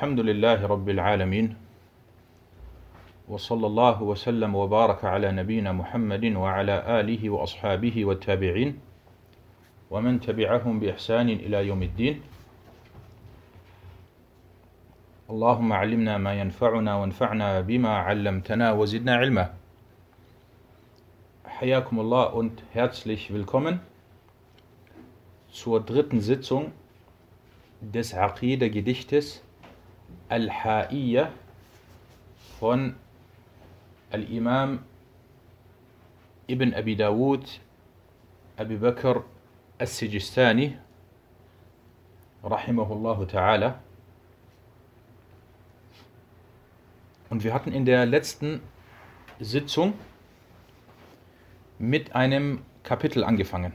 الحمد لله رب العالمين وصلى الله وسلم وبارك على نبينا محمد وعلى آله وأصحابه والتابعين ومن تبعهم بإحسان إلى يوم الدين. اللهم علمنا ما ينفعنا وانفعنا بما علمتنا وزدنا علما. حياكم الله und herzlich willkommen zur dritten Sitzung des Aqidah-Gedichtes Al-Ha'iyya von Al-Imam Ibn Abi Dawud Abu Bakr Al-Sijistani rahimahullahu ta'ala und wir hatten in der letzten Sitzung mit einem Kapitel angefangen.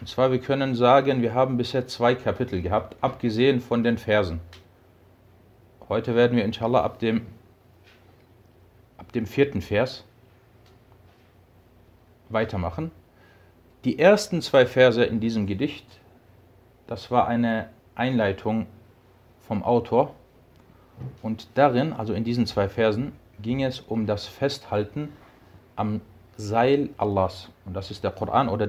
Und zwar, wir können sagen, wir haben bisher zwei Kapitel gehabt, abgesehen von den Versen. Heute werden wir inshallah ab dem, ab dem vierten Vers weitermachen. Die ersten zwei Verse in diesem Gedicht, das war eine Einleitung vom Autor. Und darin, also in diesen zwei Versen, ging es um das Festhalten am Seil Allahs. Und das ist der Koran oder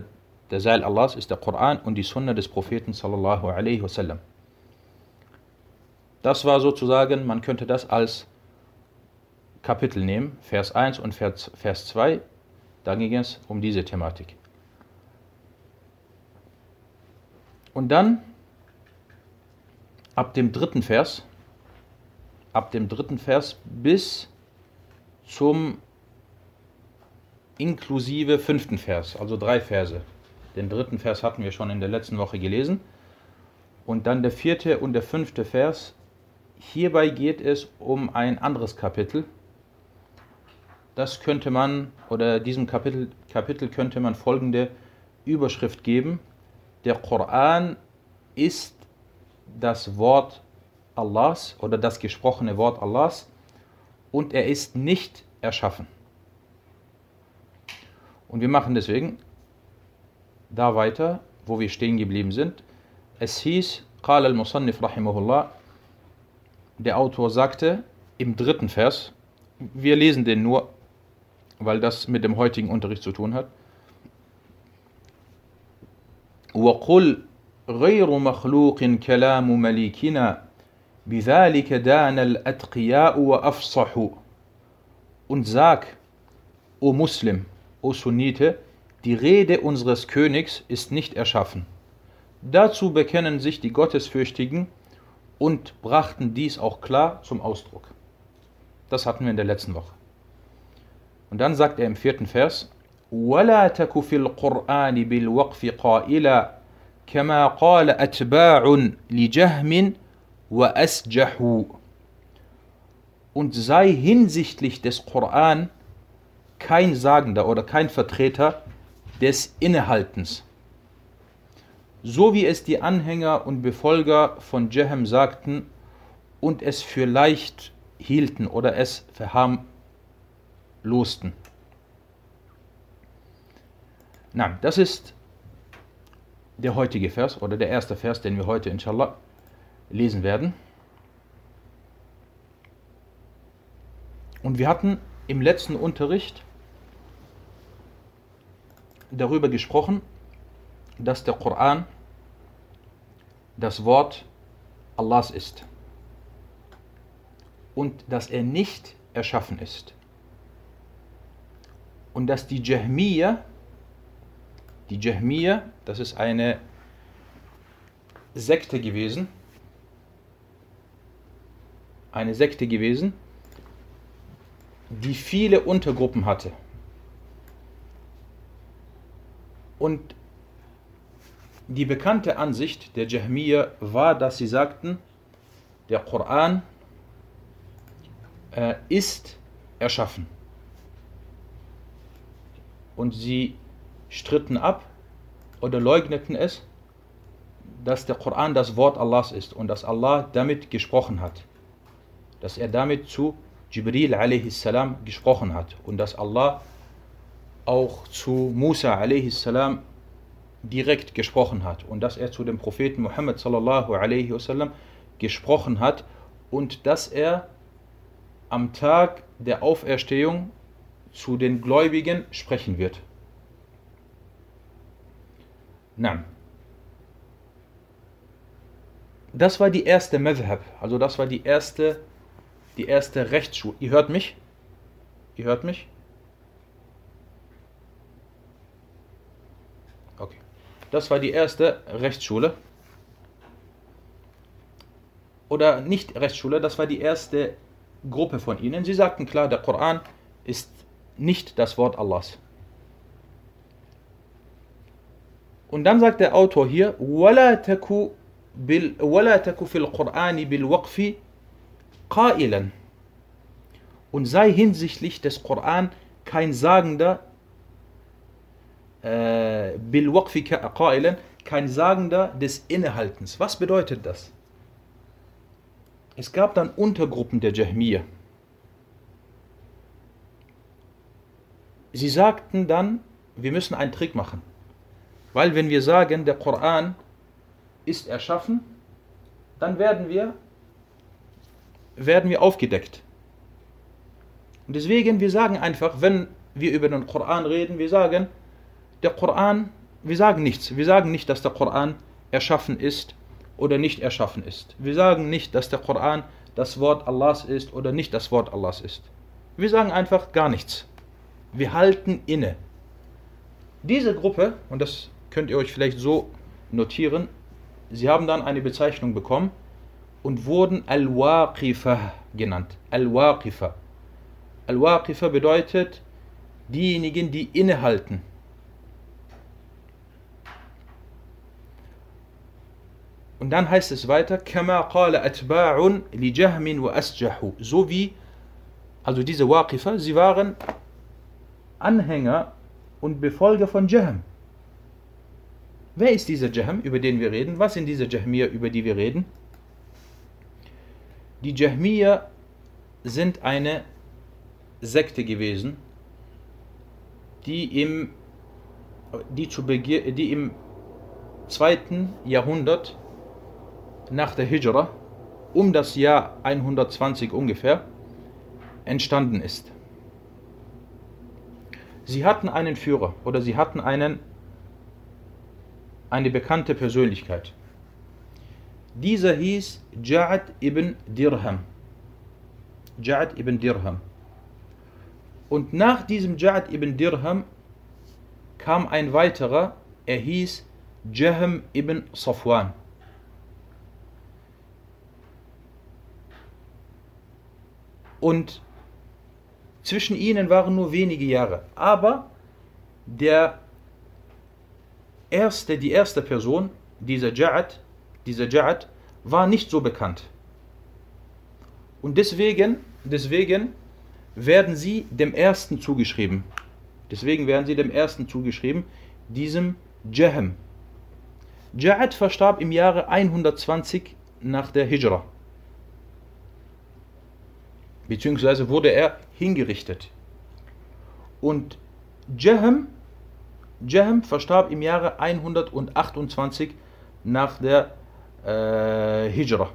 der Seil Allahs ist der Koran und die Sunna des Propheten sallallahu alaihi wasallam. Das war sozusagen, man könnte das als Kapitel nehmen, Vers 1 und Vers, Vers 2. Da ging es um diese Thematik. Und dann ab dem dritten Vers, ab dem dritten Vers bis zum inklusive fünften Vers, also drei Verse. Den dritten Vers hatten wir schon in der letzten Woche gelesen. Und dann der vierte und der fünfte Vers. Hierbei geht es um ein anderes Kapitel. Das könnte man, oder diesem Kapitel, Kapitel könnte man folgende Überschrift geben. Der Koran ist das Wort Allahs oder das gesprochene Wort Allahs und er ist nicht erschaffen. Und wir machen deswegen da weiter, wo wir stehen geblieben sind. Es hieß, قال المصنف رحمه الله, der Autor sagte im dritten Vers, wir lesen den nur, weil das mit dem heutigen Unterricht zu tun hat. وقل غير مخلوق كلام مليكنا بذلك دان الأتقياء وأفصحوا und sag, o Muslim, o Sunnite, die Rede unseres Königs ist nicht erschaffen. Dazu bekennen sich die Gottesfürchtigen und brachten dies auch klar zum Ausdruck. Das hatten wir in der letzten Woche. Und dann sagt er im vierten Vers, ولا تك في القرآن بالوقف قائلا كما قال أتباع لجهم وأسجحوا und sei hinsichtlich des Koran kein Sagender oder kein Vertreter des Innehaltens. So wie es die Anhänger und Befolger von Jehem sagten und es für leicht hielten oder es verharmlosten. Na, das ist der heutige Vers oder der erste Vers, den wir heute inshallah lesen werden. Und wir hatten im letzten Unterricht darüber gesprochen, dass der Koran das Wort Allahs ist und dass er nicht erschaffen ist. Und dass die Jahmiya, die Jahmiya, das ist eine Sekte gewesen, eine Sekte gewesen, die viele Untergruppen hatte. Und die bekannte Ansicht der Jahmiya war, dass sie sagten, der Koran äh, ist erschaffen. Und sie stritten ab oder leugneten es, dass der Koran das Wort Allahs ist und dass Allah damit gesprochen hat. Dass er damit zu Jibril a.s. gesprochen hat und dass Allah auch zu Musa a.s. direkt gesprochen hat und dass er zu dem Propheten Muhammad sallallahu alaihi wasallam gesprochen hat und dass er am Tag der Auferstehung zu den Gläubigen sprechen wird. Nein. Das war die erste Madhab, also das war die erste, die erste Rechtsschule. Ihr hört mich? Ihr hört mich? Okay. Das war die erste Rechtsschule. Oder nicht Rechtsschule, das war die erste Gruppe von ihnen. Sie sagten klar, der Koran ist nicht das Wort Allahs. Und dann sagt der Autor hier, وَلَا تَكُ, بال, ولا تك في القرآن بالوقف قائلا und sei hinsichtlich des Koran kein Sagender, äh, bil qailan kein Sagender des Innehaltens. Was bedeutet das? Es gab dann Untergruppen der Jahmiyyah. Sie sagten dann, wir müssen einen Trick machen. Weil wenn wir sagen, der Koran ist erschaffen, dann werden wir, werden wir aufgedeckt. Und deswegen, wir sagen einfach, wenn wir über den Koran reden, wir sagen, der Koran, wir sagen nichts. Wir sagen nicht, dass der Koran erschaffen ist oder nicht erschaffen ist. Wir sagen nicht, dass der Koran das Wort Allahs ist oder nicht das Wort Allahs ist. Wir sagen einfach gar nichts. Wir halten inne. Diese Gruppe, und das könnt ihr euch vielleicht so notieren, sie haben dann eine Bezeichnung bekommen und wurden Al-Waqifa genannt. Al-Waqifa. Al-Waqifa bedeutet diejenigen, die innehalten. Und dann heißt es weiter, كما قال أتباع لجهم وأسجح. So wie, also diese Waqifa, sie waren Anhänger und Befolger von Jahm. Wer ist dieser Jahm, über den wir reden? Was sind diese Jahmiya, über die wir reden? Die Jahmiya sind eine Sekte gewesen, die im, die, zu die im zweiten Jahrhundert nach der Hijra, um das Jahr 120 ungefähr, entstanden ist. Sie hatten einen Führer oder sie hatten einen eine bekannte Persönlichkeit. Dieser hieß Ja'ad ibn Dirham. Ja'ad ibn Dirham. Und nach diesem Ja'ad ibn Dirham kam ein weiterer, er hieß Jahm ibn Safwan. Und zwischen ihnen waren nur wenige Jahre. Aber der erste, die erste Person, dieser Ja'ad, dieser Ja'ad, war nicht so bekannt. Und deswegen, deswegen werden sie dem ersten zugeschrieben. Deswegen werden sie dem ersten zugeschrieben, diesem Jahm. Ja'ad verstarb im Jahre 120 nach der Hijra. Beziehungsweise wurde er hingerichtet. Und Jahm Jahm verstarb im Jahre 128 nach der äh, Hijra.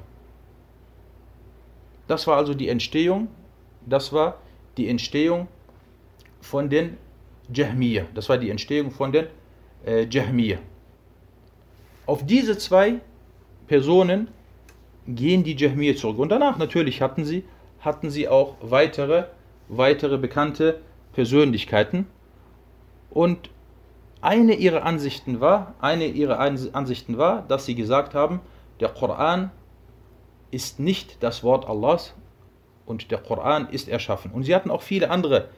Das war also die Entstehung, das war die Entstehung von den Jahmiyyah. Das war die Entstehung von den äh, Jahmiyyah. Auf diese zwei Personen gehen die Jahmiyyah zurück. Und danach natürlich hatten sie, hatten sie auch weitere, weitere bekannte Persönlichkeiten. Und eine ihrer Ansichten war, eine ihrer Ansichten war, dass sie gesagt haben, der Koran ist nicht das Wort Allahs und der Koran ist erschaffen. Und sie hatten auch viele andere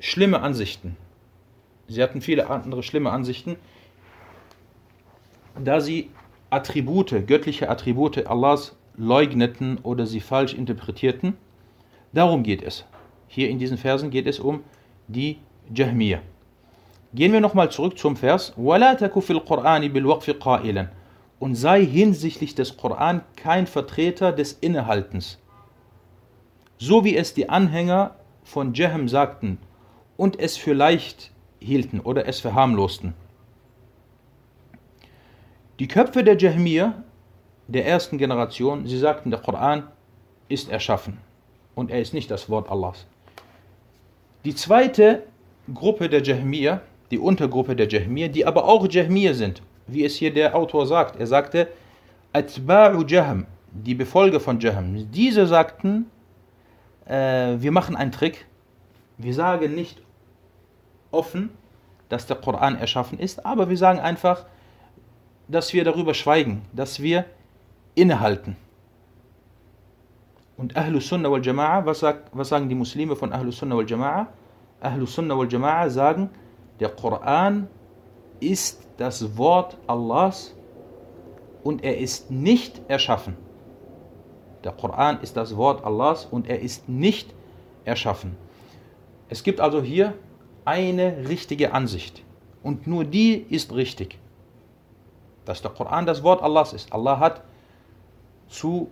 schlimme Ansichten. Sie hatten viele andere schlimme Ansichten, da sie Attribute, göttliche Attribute Allahs leugneten oder sie falsch interpretierten. Darum geht es. Hier in diesen Versen geht es um die Jahmiyyah. Gehen wir nochmal zurück zum Vers. Und sei hinsichtlich des Koran kein Vertreter des Innehaltens. So wie es die Anhänger von Jahm sagten und es für leicht hielten oder es verharmlosten. Die Köpfe der Jahmiyyah der ersten Generation, sie sagten, der Koran ist erschaffen und er ist nicht das Wort Allahs. Die zweite Gruppe der Jahmiyyah, die Untergruppe der Jahmiyyah, die aber auch Jahmiyyah sind, wie es hier der Autor sagt. Er sagte, Atba'u Jahm, die Befolger von Jahm. Diese sagten, äh, wir machen einen Trick. Wir sagen nicht offen, dass der Koran erschaffen ist, aber wir sagen einfach, dass wir darüber schweigen, dass wir innehalten. Und Ahlus Sunnah wal Jama'a, was, was sagen die Muslime von Ahlus Sunnah wal Jama'a? Ahlus Sunnah wal Jama'a sagen, der Koran ist das Wort Allahs und er ist nicht erschaffen. Der Koran ist das Wort Allahs und er ist nicht erschaffen. Es gibt also hier eine richtige Ansicht und nur die ist richtig. Dass der Koran das Wort Allahs ist. Allah hat zu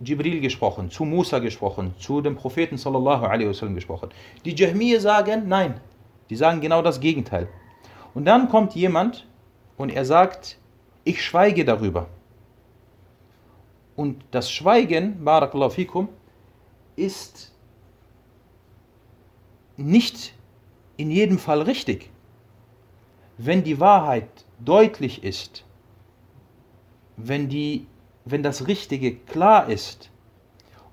Jibril gesprochen, zu Musa gesprochen, zu dem Propheten sallallahu alaihi wasallam gesprochen. Die Jahmiyyah sagen nein, die sagen genau das Gegenteil. Und dann kommt jemand und er sagt, ich schweige darüber. Und das Schweigen, barakallahu fikum, ist nicht in jedem Fall richtig. Wenn die Wahrheit deutlich ist, wenn, die, wenn das Richtige klar ist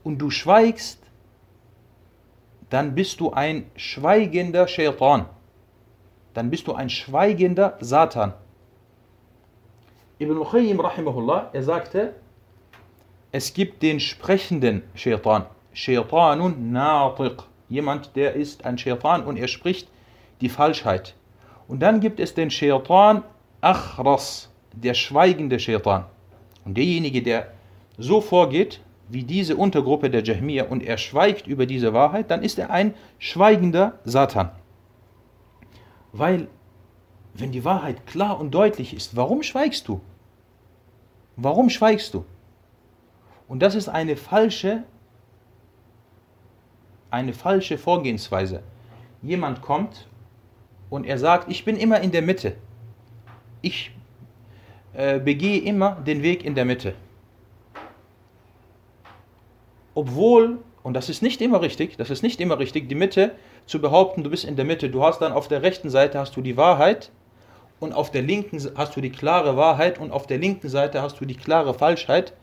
und du schweigst, dann bist du ein schweigender Shaitan. Dann bist du ein schweigender Satan. Ibn Qayyim rahimahullah, er sagte, es gibt den sprechenden Shaitan. Shaitanun natiq. Jemand, der ist ein Shaitan und er spricht die Falschheit. Und dann gibt es den Shaitan Achras, der schweigende Shaitan. Und derjenige, der so vorgeht, wie diese Untergruppe der Jahmiyyah und er schweigt über diese Wahrheit, dann ist er ein schweigender Satan. Weil, wenn die Wahrheit klar und deutlich ist, warum schweigst du? Warum schweigst du? Und das ist eine falsche, eine falsche Vorgehensweise. Jemand kommt und er sagt, ich bin immer in der Mitte. Ich äh, begehe immer den Weg in der Mitte. Obwohl, und das ist nicht immer richtig, das ist nicht immer richtig, die Mitte zu behaupten, du bist in der Mitte, du hast dann auf der rechten Seite hast du die Wahrheit und auf der linken hast du die klare Wahrheit und auf der linken Seite hast du die klare Falschheit.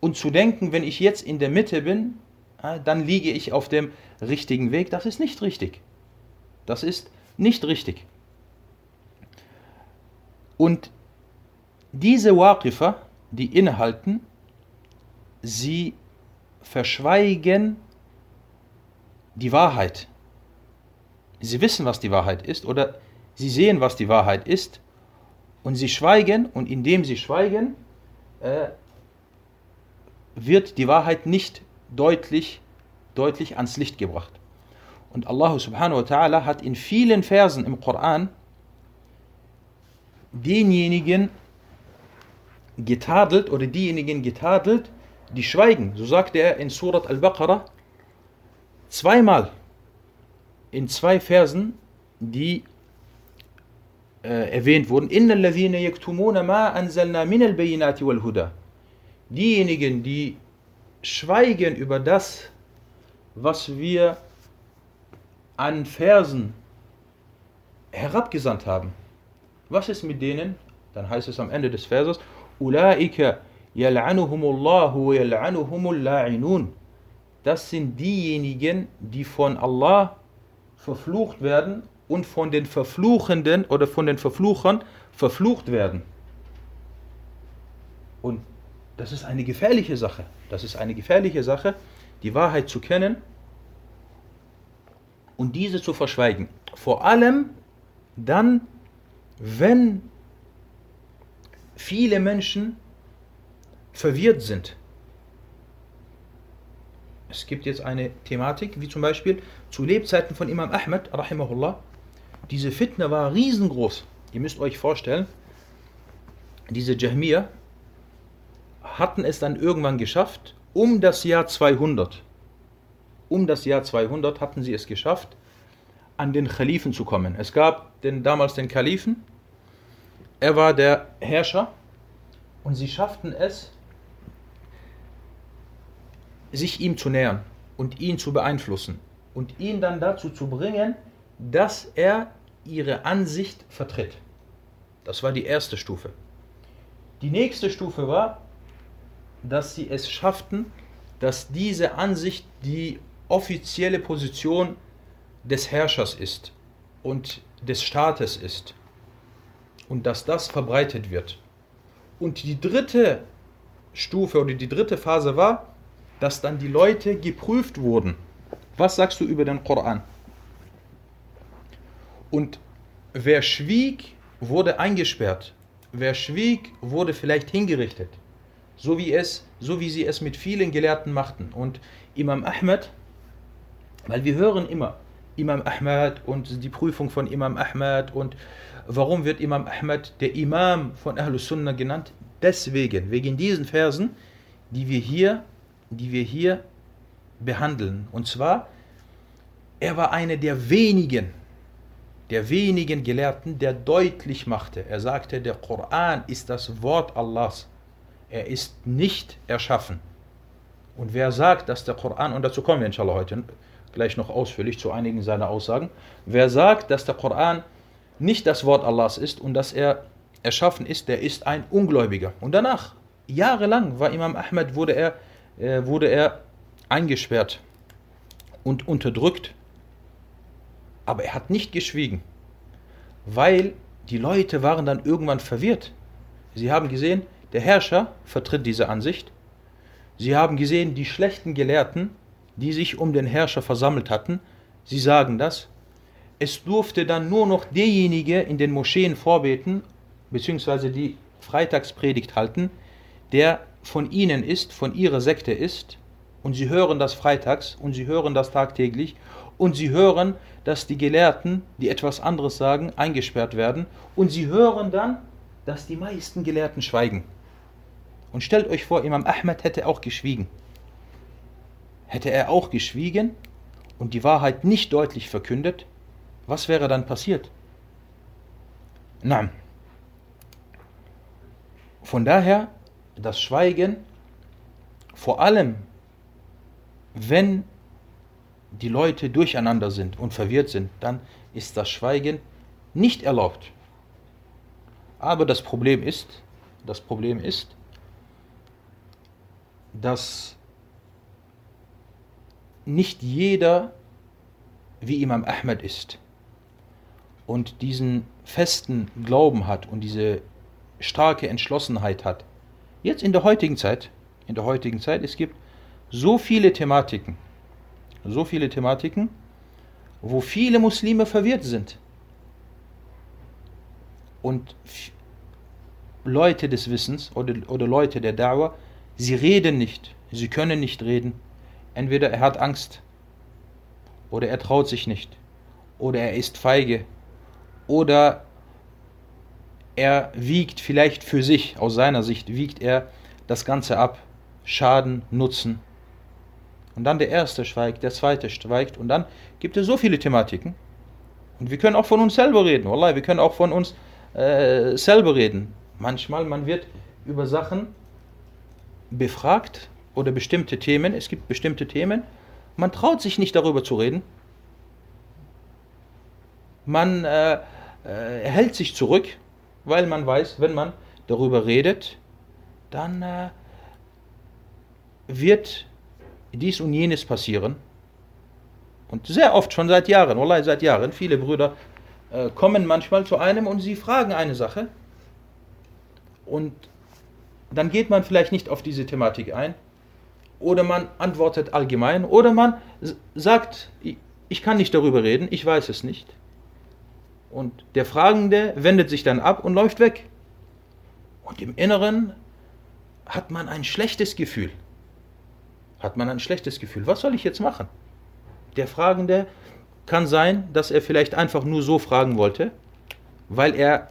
Und zu denken, wenn ich jetzt in der Mitte bin, dann liege ich auf dem richtigen Weg, das ist nicht richtig. Das ist nicht richtig. Und diese Waqifa, die innehalten, sie verschweigen die Wahrheit. Sie wissen, was die Wahrheit ist oder sie sehen, was die Wahrheit ist und sie schweigen und indem sie schweigen, äh, wird die Wahrheit nicht deutlich, deutlich ans Licht gebracht. Und Allah subhanahu wa ta'ala hat in vielen Versen im Koran denjenigen getadelt oder diejenigen getadelt, die schweigen. So sagte er in Surat al-Baqarah zweimal in zwei Versen, die äh, erwähnt wurden. Diejenigen, die schweigen über das, was wir an Versen herabgesandt haben. Was ist mit denen? Dann heißt es am Ende des Verses, Ulaika yal'anuhumullahu wa. Das sind diejenigen, die von Allah verflucht werden und von den Verfluchenden oder von den Verfluchern verflucht werden. Und das ist eine gefährliche Sache. Das ist eine gefährliche Sache, die Wahrheit zu kennen und diese zu verschweigen. Vor allem dann, wenn viele Menschen verwirrt sind. Es gibt jetzt eine Thematik, wie zum Beispiel zu Lebzeiten von Imam Ahmed, rahimahullah, diese Fitne war riesengroß. Ihr müsst euch vorstellen, diese Jahmiyyah hatten es dann irgendwann geschafft, um das Jahr 200, um das Jahr 200 hatten sie es geschafft, an den Khalifen zu kommen. Es gab den, damals den Kalifen, er war der Herrscher Und sie schafften es, sich ihm zu nähern und ihn zu beeinflussen und ihn dann dazu zu bringen, dass er ihre Ansicht vertritt. Das war die erste Stufe. Die nächste Stufe war, dass sie es schafften, dass diese Ansicht die offizielle Position des Herrschers ist und des Staates ist und dass das verbreitet wird. Und die dritte Stufe oder die dritte Phase war, dass dann die Leute geprüft wurden. Was sagst du über den Koran? Und wer schwieg, wurde eingesperrt. Wer schwieg, wurde vielleicht hingerichtet. So wie, es, so wie sie es mit vielen Gelehrten machten. Und Imam Ahmed, weil wir hören immer Imam Ahmed und die Prüfung von Imam Ahmed und warum wird Imam Ahmed der Imam von Ahlus Sunnah genannt? Deswegen, wegen diesen Versen, die wir hier, die wir hier behandeln. Und zwar, er war einer der wenigen, der wenigen Gelehrten, der deutlich machte, er sagte, der Koran ist das Wort Allahs. Er ist nicht erschaffen. Und wer sagt, dass der Koran, und dazu kommen wir inshallah heute gleich noch ausführlich zu einigen seiner Aussagen, wer sagt, dass der Koran nicht das Wort Allahs ist und dass er erschaffen ist, der ist ein Ungläubiger. Und danach, jahrelang war Imam Ahmed, wurde er, äh, wurde er eingesperrt und unterdrückt aber er hat nicht geschwiegen, weil die Leute waren dann irgendwann verwirrt. Sie haben gesehen, der Herrscher vertritt diese Ansicht. Sie haben gesehen, die schlechten Gelehrten, die sich um den Herrscher versammelt hatten, sie sagen das. Es durfte dann nur noch derjenige in den Moscheen vorbeten, beziehungsweise die Freitagspredigt halten, der von ihnen ist, von ihrer Sekte ist, und sie hören das freitags und sie hören das tagtäglich und sie hören, dass die Gelehrten, die etwas anderes sagen, eingesperrt werden und sie hören dann, dass die meisten Gelehrten schweigen. Und stellt euch vor, Imam Ahmed hätte auch geschwiegen. Hätte er auch geschwiegen und die Wahrheit nicht deutlich verkündet, was wäre dann passiert? Nein. Von daher, das Schweigen, vor allem wenn die Leute durcheinander sind und verwirrt sind, dann ist das Schweigen nicht erlaubt. Aber das Problem ist, das Problem ist, dass nicht jeder wie Imam Ahmed ist und diesen festen Glauben hat und diese starke Entschlossenheit hat. Jetzt in der heutigen Zeit, in der heutigen Zeit, es gibt so viele Thematiken, so viele Thematiken, wo viele Muslime verwirrt sind. Und Leute des Wissens oder, oder Leute der Dauer, sie reden nicht, sie können nicht reden. Entweder er hat Angst oder er traut sich nicht oder er ist feige oder er wiegt vielleicht für sich, aus seiner Sicht wiegt er das Ganze ab. Schaden, Nutzen. Und dann der erste schweigt, der zweite schweigt und dann gibt es so viele Thematiken. Und wir können auch von uns selber reden. Wallah, wir können auch von uns äh, selber reden. Manchmal, man wird über Sachen befragt oder bestimmte Themen. Es gibt bestimmte Themen. Man traut sich nicht darüber zu reden. Man äh, äh, hält sich zurück, weil man weiß, wenn man darüber redet, dann äh, wird dies und jenes passieren. Und sehr oft, schon seit Jahren, Wallahi seit Jahren, viele Brüder äh, kommen manchmal zu einem und sie fragen eine Sache. Und dann geht man vielleicht nicht auf diese Thematik ein. Oder man antwortet allgemein. Oder man sagt, ich kann nicht darüber reden, ich weiß es nicht. Und der Fragende wendet sich dann ab und läuft weg. Und im Inneren hat man ein schlechtes Gefühl hat man ein schlechtes Gefühl. Was soll ich jetzt machen? Der Fragende kann sein, dass er vielleicht einfach nur so fragen wollte, weil er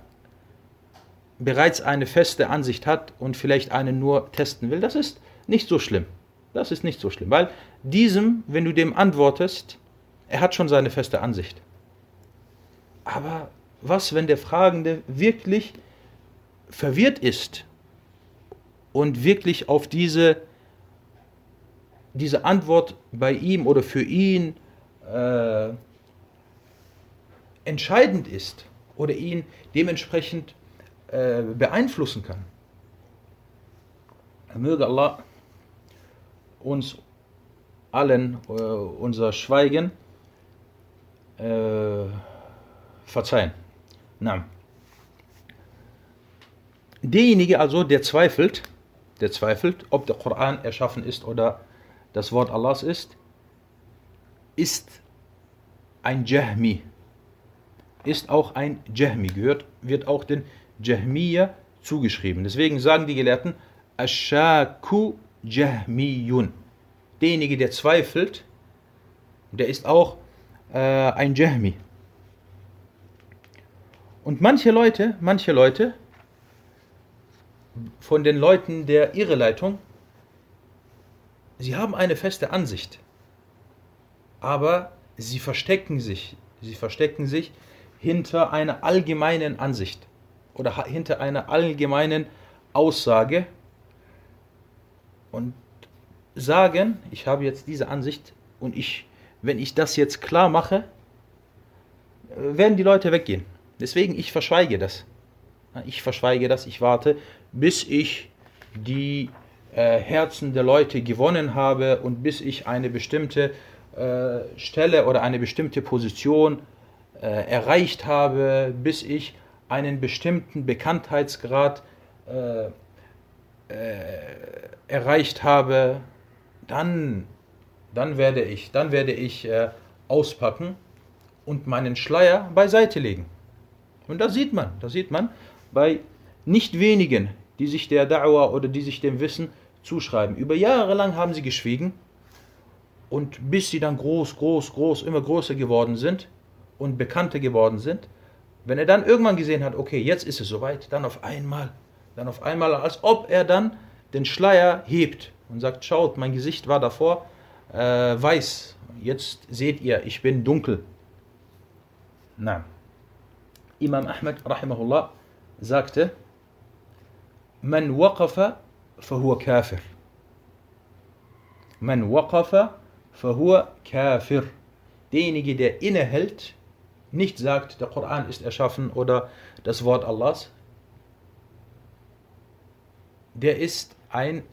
bereits eine feste Ansicht hat und vielleicht eine nur testen will. Das ist nicht so schlimm. Das ist nicht so schlimm, weil diesem, wenn du dem antwortest, er hat schon seine feste Ansicht. Aber was, wenn der Fragende wirklich verwirrt ist und wirklich auf diese, diese Antwort bei ihm oder für ihn äh, entscheidend ist oder ihn dementsprechend äh, beeinflussen kann. Möge Allah uns allen äh, unser Schweigen äh, verzeihen. Na. Derjenige also, der zweifelt, der zweifelt, ob der Koran erschaffen ist oder das Wort Allahs ist, ist ein Jahmi. Ist auch ein Jahmi, gehört, wird auch den Jahmiya zugeschrieben. Deswegen sagen die Gelehrten, Ashaku Jahmiyun. Derjenige, der zweifelt, der ist auch äh, ein Jahmi. Und manche Leute, manche Leute von den Leuten der Irreleitung, sie haben eine feste Ansicht, aber sie verstecken sich, sie verstecken sich hinter einer allgemeinen Ansicht oder hinter einer allgemeinen Aussage und sagen, ich habe jetzt diese Ansicht und ich, wenn ich das jetzt klar mache, werden die Leute weggehen. Deswegen, ich verschweige das. Ich verschweige das, ich warte, bis ich die äh, Herzen der Leute gewonnen habe und bis ich eine bestimmte äh, Stelle oder eine bestimmte Position äh, erreicht habe, bis ich einen bestimmten Bekanntheitsgrad äh, äh, erreicht habe, dann, dann werde ich, dann werde ich äh, auspacken und meinen Schleier beiseite legen. Und da sieht man, da sieht man bei nicht wenigen, die sich der Da'wah oder die sich dem Wissen zuschreiben. Über Jahre lang haben sie geschwiegen und bis sie dann groß, groß, groß, immer größer geworden sind und bekannter geworden sind, wenn er dann irgendwann gesehen hat, okay, jetzt ist es soweit, dann auf einmal, dann auf einmal, als ob er dann den Schleier hebt und sagt, schaut, mein Gesicht war davor äh, weiß, jetzt seht ihr, ich bin dunkel. Nein. Imam Ahmed rahimahullah sagte, Man waqafa fahuwa kafir. Man waqafa fahuwa kafir. Derjenige, der innehält, nicht sagt, der Koran ist erschaffen oder das Wort Allahs, der ist ein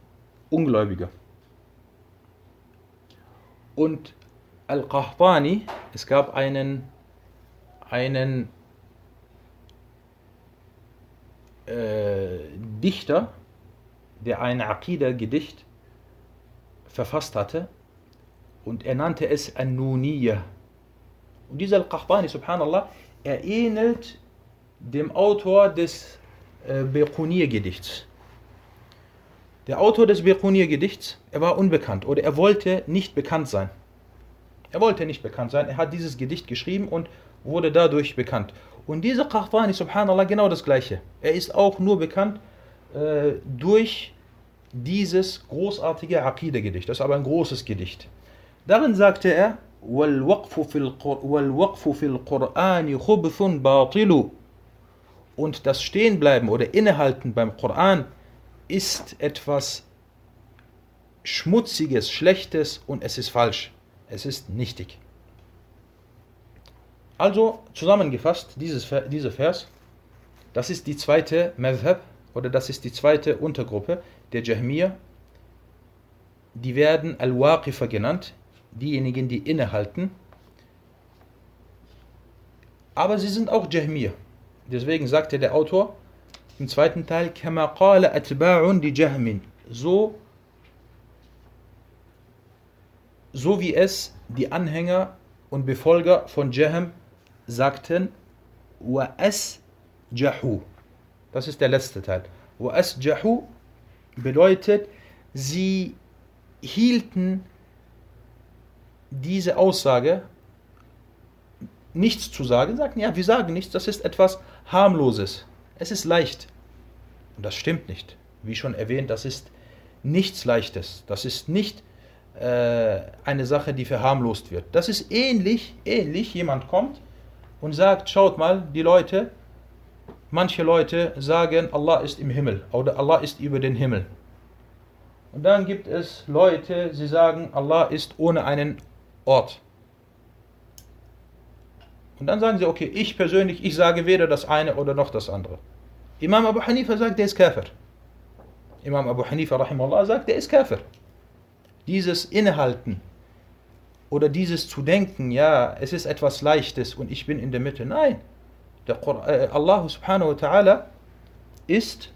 Ungläubiger. Und Al-Qahtani, es gab einen, einen äh, Dichter, der ein Aqidah-Gedicht verfasst hatte und er nannte es An-Nuniyah. Und dieser Al-Qahtani, subhanallah, er ähnelt dem Autor des äh, Bequnir-Gedichts. Der Autor des Birkunir-Gedichts, er war unbekannt oder er wollte nicht bekannt sein. Er wollte nicht bekannt sein. Er hat dieses Gedicht geschrieben und wurde dadurch bekannt. Und dieser Qahtani, subhanallah, genau das Gleiche. Er ist auch nur bekannt äh, durch dieses großartige Aqidah-Gedicht. Das ist aber ein großes Gedicht. Darin sagte er, und das Stehenbleiben oder Innehalten beim Koran ist etwas Schmutziges, Schlechtes und es ist falsch. Es ist nichtig. Also zusammengefasst, dieses, dieser Vers, das ist die zweite Madhab oder das ist die zweite Untergruppe der Jahmiyyah. Die werden Al-Waqifa genannt, diejenigen, die innehalten. Aber sie sind auch Jahmiyyah. Deswegen sagte der Autor im zweiten Teil, كما قال أتباع لجهم. So, so wie es die Anhänger und Befolger von Jahm sagten, وَأَسْجَحُوا. Das ist der letzte Teil. وَأَسْجَحُوا bedeutet, sie hielten diese Aussage nichts zu sagen, sagten, ja, wir sagen nichts, das ist etwas harmloses. Es ist leicht. Und das stimmt nicht. Wie schon erwähnt, das ist nichts Leichtes. Das ist nicht äh, eine Sache, die verharmlost wird. Das ist ähnlich, ähnlich, jemand kommt und sagt, schaut mal, die Leute, manche Leute sagen, Allah ist im Himmel oder Allah ist über den Himmel. Und dann gibt es Leute, sie sagen, Allah ist ohne einen Ort. Und dann sagen sie, okay, ich persönlich, ich sage weder das eine oder noch das andere. Imam Abu Hanifa sagt, der ist Kafir. Imam Abu Hanifa rahimahullah sagt, der ist Kafir. Dieses Innehalten oder dieses zu denken, ja, es ist etwas Leichtes und ich bin in der Mitte. Nein, der äh, Allah subhanahu wa ta'ala ist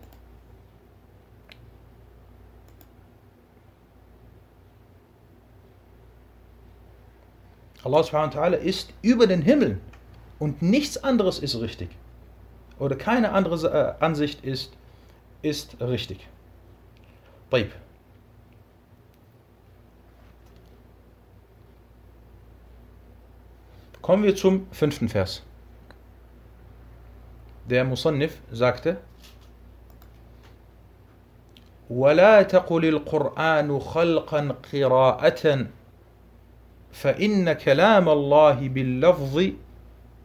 Allah subhanahu wa ta'ala ist über den Himmel und nichts anderes ist richtig. Oder keine andere äh, Ansicht ist, ist richtig. طيب. Kommen wir zum fünften Vers. Der Musannif sagte, ولا تقل القرآن خلقا قراءة فإن كلام الله باللفظ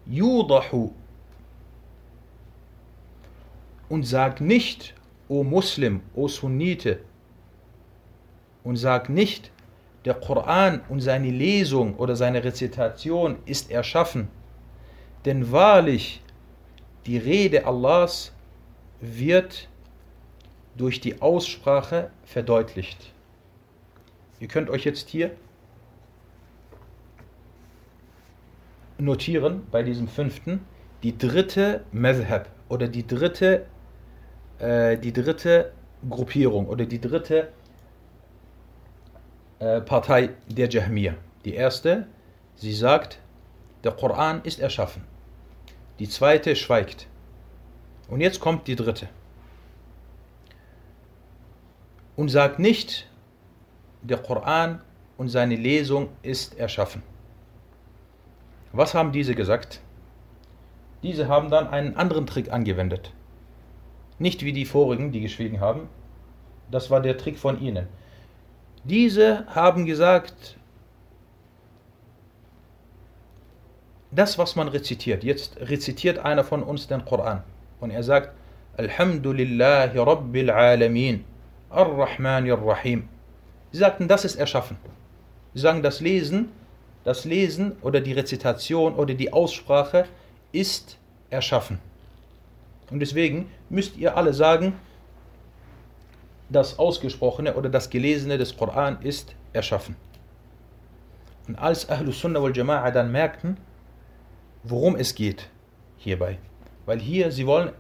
يوضح und sag nicht, o Muslim, o Sunnite, und sag nicht, der Koran und seine Lesung oder seine Rezitation ist erschaffen, denn wahrlich die Rede Allahs wird durch die Aussprache verdeutlicht. Ihr könnt euch jetzt hier notieren bei diesem fünften die dritte Madhab oder die dritte, äh, die dritte Gruppierung oder die dritte äh, Partei der Jahmiyyah. Die erste, sie sagt, der Koran ist erschaffen. Die zweite schweigt. Und jetzt kommt die dritte. Und sagt nicht, der Koran und seine Lesung ist erschaffen. Was haben diese gesagt? Diese haben dann einen anderen Trick angewendet. Nicht wie die vorigen, die geschwiegen haben. Das war der Trick von ihnen. Diese haben gesagt, das, was man rezitiert, jetzt rezitiert einer von uns den Koran und er sagt, Alhamdulillahi Rabbil Alamin, Ar-Rahman Ar-Rahim. Sie sagten, das ist erschaffen. Sie sagen, das Lesen das Lesen oder die Rezitation oder die Aussprache ist erschaffen. Und deswegen müsst ihr alle sagen, das Ausgesprochene oder das Gelesene des Koran ist erschaffen. Und als Ahlus Sunnah wal Jama'a dann merkten, worum es geht hierbei, weil hier sie wollen,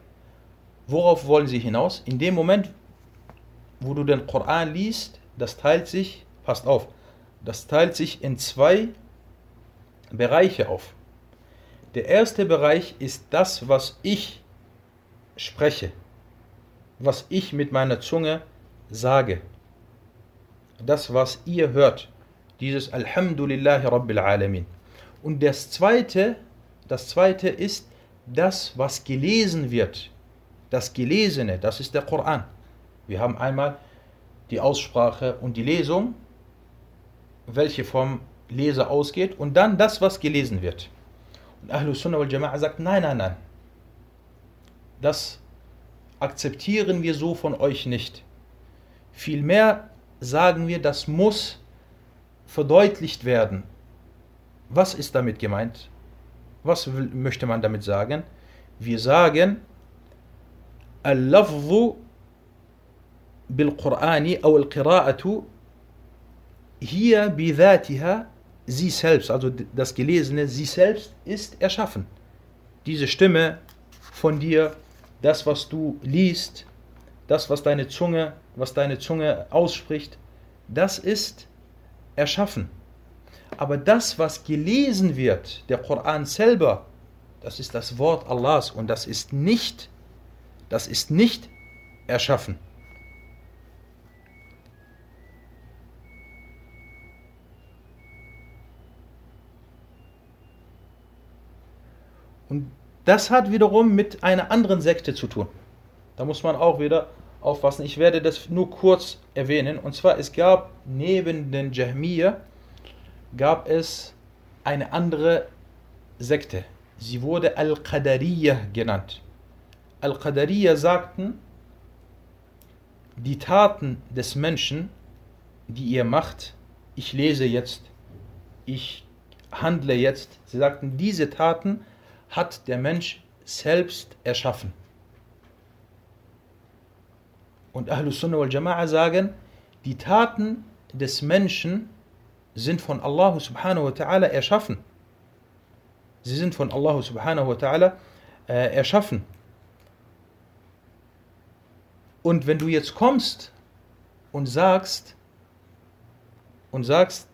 worauf wollen sie hinaus? In dem Moment, wo du den Koran liest, das teilt sich, passt auf, das teilt sich in zwei Bereiche auf. Der erste Bereich ist das, was ich spreche, was ich mit meiner Zunge sage. Das, was ihr hört, dieses Alhamdulillahi Rabbil Alamin. Und das zweite, das zweite ist das, was gelesen wird. Das Gelesene, das ist der Koran. Wir haben einmal die Aussprache und die Lesung, welche vom Leser ausgeht und dann das, was gelesen wird. Und Ahlus Sunnah wal Jama'a sagt, nein, nein, nein. Das akzeptieren wir so von euch nicht. Vielmehr sagen wir, das muss verdeutlicht werden. Was ist damit gemeint? Was möchte man damit sagen? Wir sagen, Al-Lafzu bil-Qur'ani أو القراءة hier بذاتها sie selbst, also das Gelesene, sie selbst ist erschaffen. Diese Stimme von dir, das, was du liest, das, was deine Zunge, was deine Zunge ausspricht, das ist erschaffen. Aber das, was gelesen wird, der Koran selber, das ist das Wort Allahs und das ist nicht, das ist nicht erschaffen. Und das hat wiederum mit einer anderen Sekte zu tun. Da muss man auch wieder aufpassen. Ich werde das nur kurz erwähnen. Und zwar, es gab neben den Jahmiyyah, gab es eine andere Sekte. Sie wurde Al-Qadariyah genannt. Al-Qadariyah sagten, die Taten des Menschen die ihr macht, ich lese jetzt, ich handle jetzt. Sie sagten, diese Taten hat der Mensch selbst erschaffen. Und Ahlus Sunnah wal Jama'a sagen, die Taten des Menschen sind von Allah subhanahu wa ta'ala erschaffen. Sie sind von Allah subhanahu wa ta'ala äh, erschaffen. Und wenn du jetzt kommst und sagst, und sagst,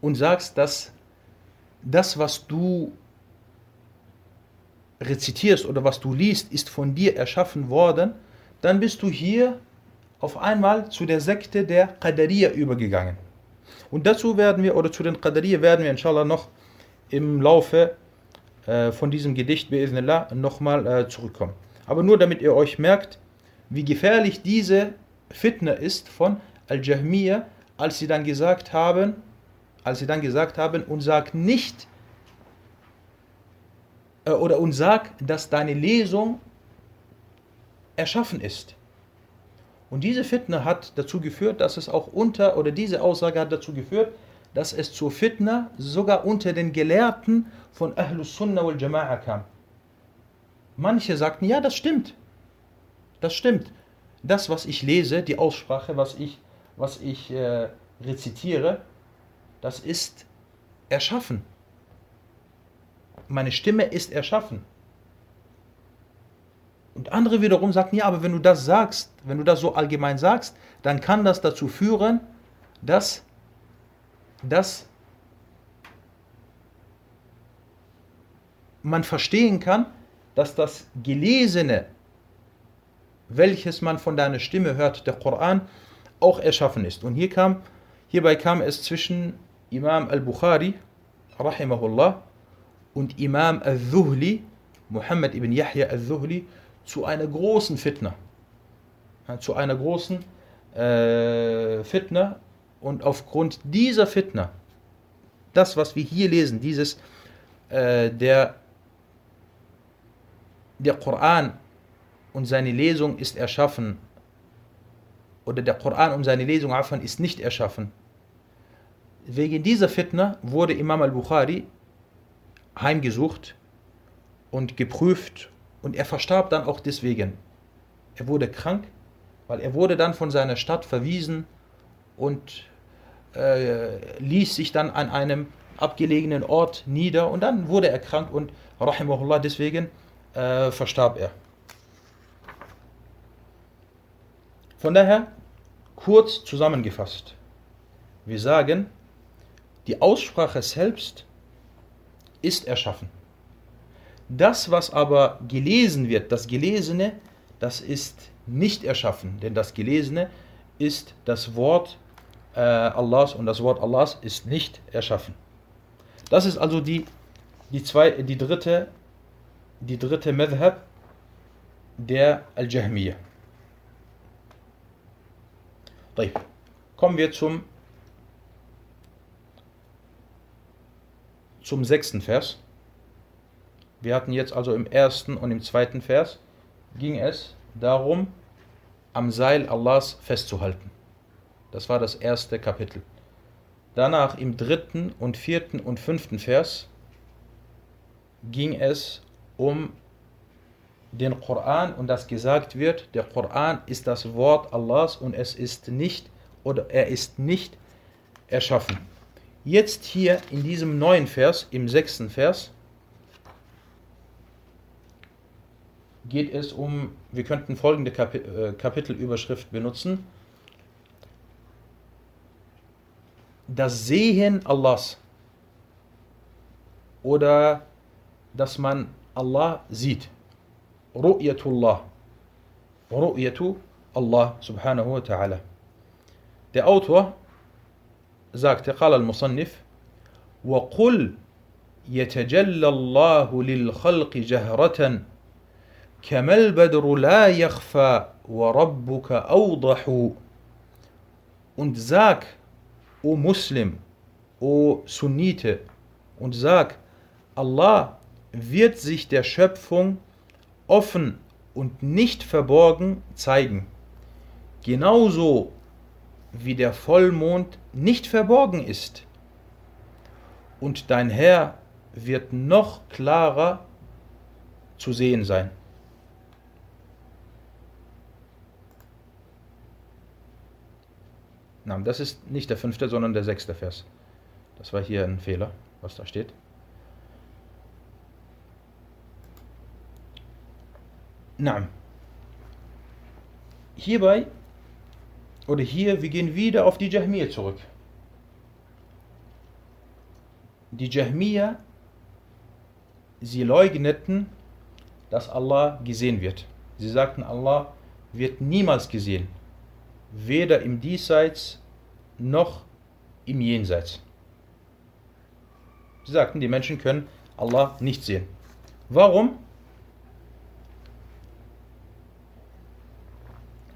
und sagst, dass das, was du rezitierst oder was du liest, ist von dir erschaffen worden, dann bist du hier auf einmal zu der Sekte der Qadariya übergegangen. Und dazu werden wir, oder zu den Qadariya werden wir inshallah noch im Laufe äh, von diesem Gedicht bi'idhnillah nochmal äh, zurückkommen. Aber nur damit ihr euch merkt, wie gefährlich diese Fitna ist von Al-Jahmiyyah, als sie dann gesagt haben, als sie dann gesagt haben, und sag nicht, äh, oder und sag, dass deine Lesung erschaffen ist. Und diese Fitna hat dazu geführt, dass es auch unter, oder diese Aussage hat dazu geführt, dass es zur Fitna sogar unter den Gelehrten von Ahlus Sunnah wal Jama'a kam. Manche sagten, ja, das stimmt. Das stimmt. Das, was ich lese, die Aussprache, was ich, was ich äh, rezitiere, das ist erschaffen. Meine Stimme ist erschaffen. Und andere wiederum sagten, ja, aber wenn du das sagst, wenn du das so allgemein sagst, dann kann das dazu führen, dass, dass man verstehen kann, dass das Gelesene, welches man von deiner Stimme hört, der Koran, auch erschaffen ist. Und hier kam, hierbei kam es zwischen Imam al-Bukhari, rahimahullah, und Imam al-Zuhli, Muhammad ibn Yahya al-Zuhli, zu einer großen Fitna. Zu einer großen äh, Fitna. Und aufgrund dieser Fitna, das, was wir hier lesen, dieses, äh, der, der Koran und seine Lesung ist erschaffen, oder der Koran und seine Lesung ist nicht erschaffen. Wegen dieser Fitna wurde Imam al-Bukhari heimgesucht und geprüft und er verstarb dann auch deswegen. Er wurde krank, weil er wurde dann von seiner Stadt verwiesen und äh, ließ sich dann an einem abgelegenen Ort nieder und dann wurde er krank und rahimahullah deswegen äh, verstarb er. Von daher kurz zusammengefasst. Wir sagen, die Aussprache selbst ist erschaffen. Das, was aber gelesen wird, das Gelesene, das ist nicht erschaffen, denn das Gelesene ist das Wort äh, Allahs und das Wort Allahs ist nicht erschaffen. Das ist also die, die, zwei, die dritte, die dritte Madhab der Al-Jahmiyyah. Kommen wir zum, zum sechsten Vers. Wir hatten jetzt also im ersten und im zweiten Vers ging es darum, am Seil Allahs festzuhalten. Das war das erste Kapitel. Danach im dritten und vierten und fünften Vers ging es um den Koran und das gesagt wird, der Koran ist das Wort Allahs und es ist nicht oder er ist nicht erschaffen. Jetzt hier in diesem neuen Vers, im sechsten Vers, geht es um, wir könnten folgende äh, Kapitelüberschrift benutzen. Das Sehen Allahs oder dass man Allah sieht. Ru'yatullah. Ru'yatu Allah subhanahu wa ta'ala. Der Autor sagte, قال المصنف وقل يتجلى الله للخلق جهرة كما البدر لا يخفى وربك أوضح und sag, o Muslim, o Sunnite, und sag, Allah wird sich der Schöpfung offen und nicht verborgen zeigen. Genauso wie der Vollmond nicht verborgen ist. Und dein Herr wird noch klarer zu sehen sein. Nein, das ist nicht der fünfte, sondern der sechste Vers. Das war hier ein Fehler, was da steht. Nein. Hierbei, oder hier, wir gehen wieder auf die Jahmiya zurück. Die Jahmiya, sie leugneten, dass Allah gesehen wird. Sie sagten, Allah wird niemals gesehen. Weder im Diesseits noch im Jenseits. Sie sagten, die Menschen können Allah nicht sehen. Warum?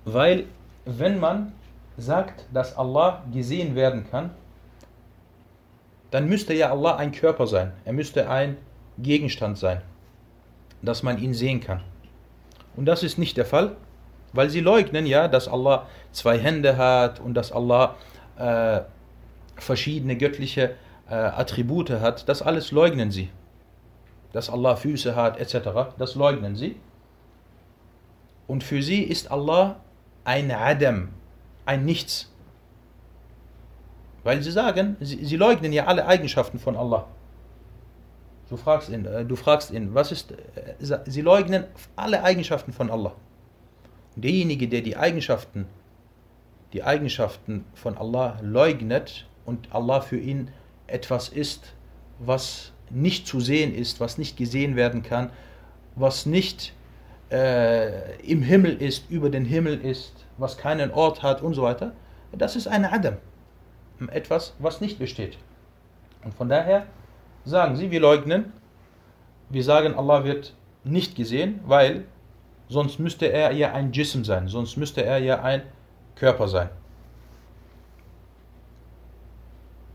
Weil wenn man sagt, dass Allah gesehen werden kann, dann müsste ja Allah ein Körper sein. Er müsste ein Gegenstand sein, dass man ihn sehen kann. Und das ist nicht der Fall, weil sie leugnen ja, dass Allah zwei Hände hat und dass Allah äh, verschiedene göttliche äh, Attribute hat. Das alles leugnen sie. Dass Allah Füße hat, etc. Das leugnen sie. Und für sie ist Allah ein Adam, ein Nichts. Weil sie sagen, sie, sie leugnen ja alle Eigenschaften von Allah. Du fragst ihn, äh, du fragst ihn, was ist, äh, sie leugnen alle Eigenschaften von Allah. Und derjenige, der die Eigenschaften, die Eigenschaften von Allah leugnet und Allah für ihn etwas ist, was nicht zu sehen ist, was nicht gesehen werden kann, was nicht äh, im Himmel ist, über den Himmel ist, was keinen Ort hat und so weiter, das ist ein Adam. Etwas, was nicht besteht. Und von daher sagen sie, wir leugnen, wir sagen, Allah wird nicht gesehen, weil sonst müsste er ja ein Jism sein, sonst müsste er ja ein Körper sein.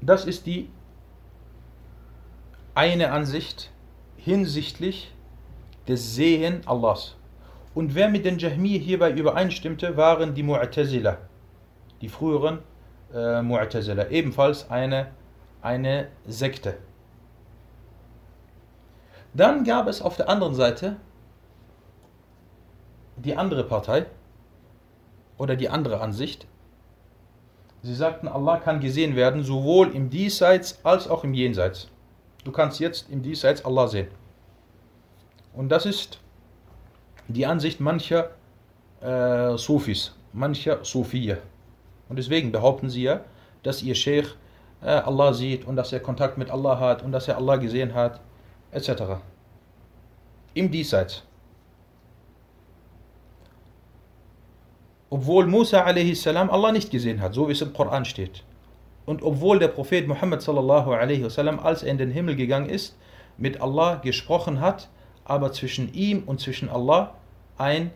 Das ist die eine Ansicht hinsichtlich des Sehen Allahs. Und wer mit den Jahmi hierbei übereinstimmte, waren die Mu'tazila, die früheren äh, Mu'tazila, ebenfalls eine, eine Sekte. Dann gab es auf der anderen Seite die andere Partei oder die andere Ansicht. Sie sagten, Allah kann gesehen werden, sowohl im Diesseits als auch im Jenseits. Du kannst jetzt im Diesseits Allah sehen. Und das ist die Ansicht mancher äh, Sufis, mancher Sufiya. Und deswegen behaupten sie ja, dass ihr Sheikh äh, Allah sieht und dass er Kontakt mit Allah hat und dass er Allah gesehen hat, etc. Im Diesseits. Obwohl Musa a.s. Allah nicht gesehen hat, so wie es im Koran steht. Und obwohl der Prophet Muhammad sallallahu alaihi wasallam, als er in den Himmel gegangen ist, mit Allah gesprochen hat, aber zwischen ihm und zwischen Allah ein,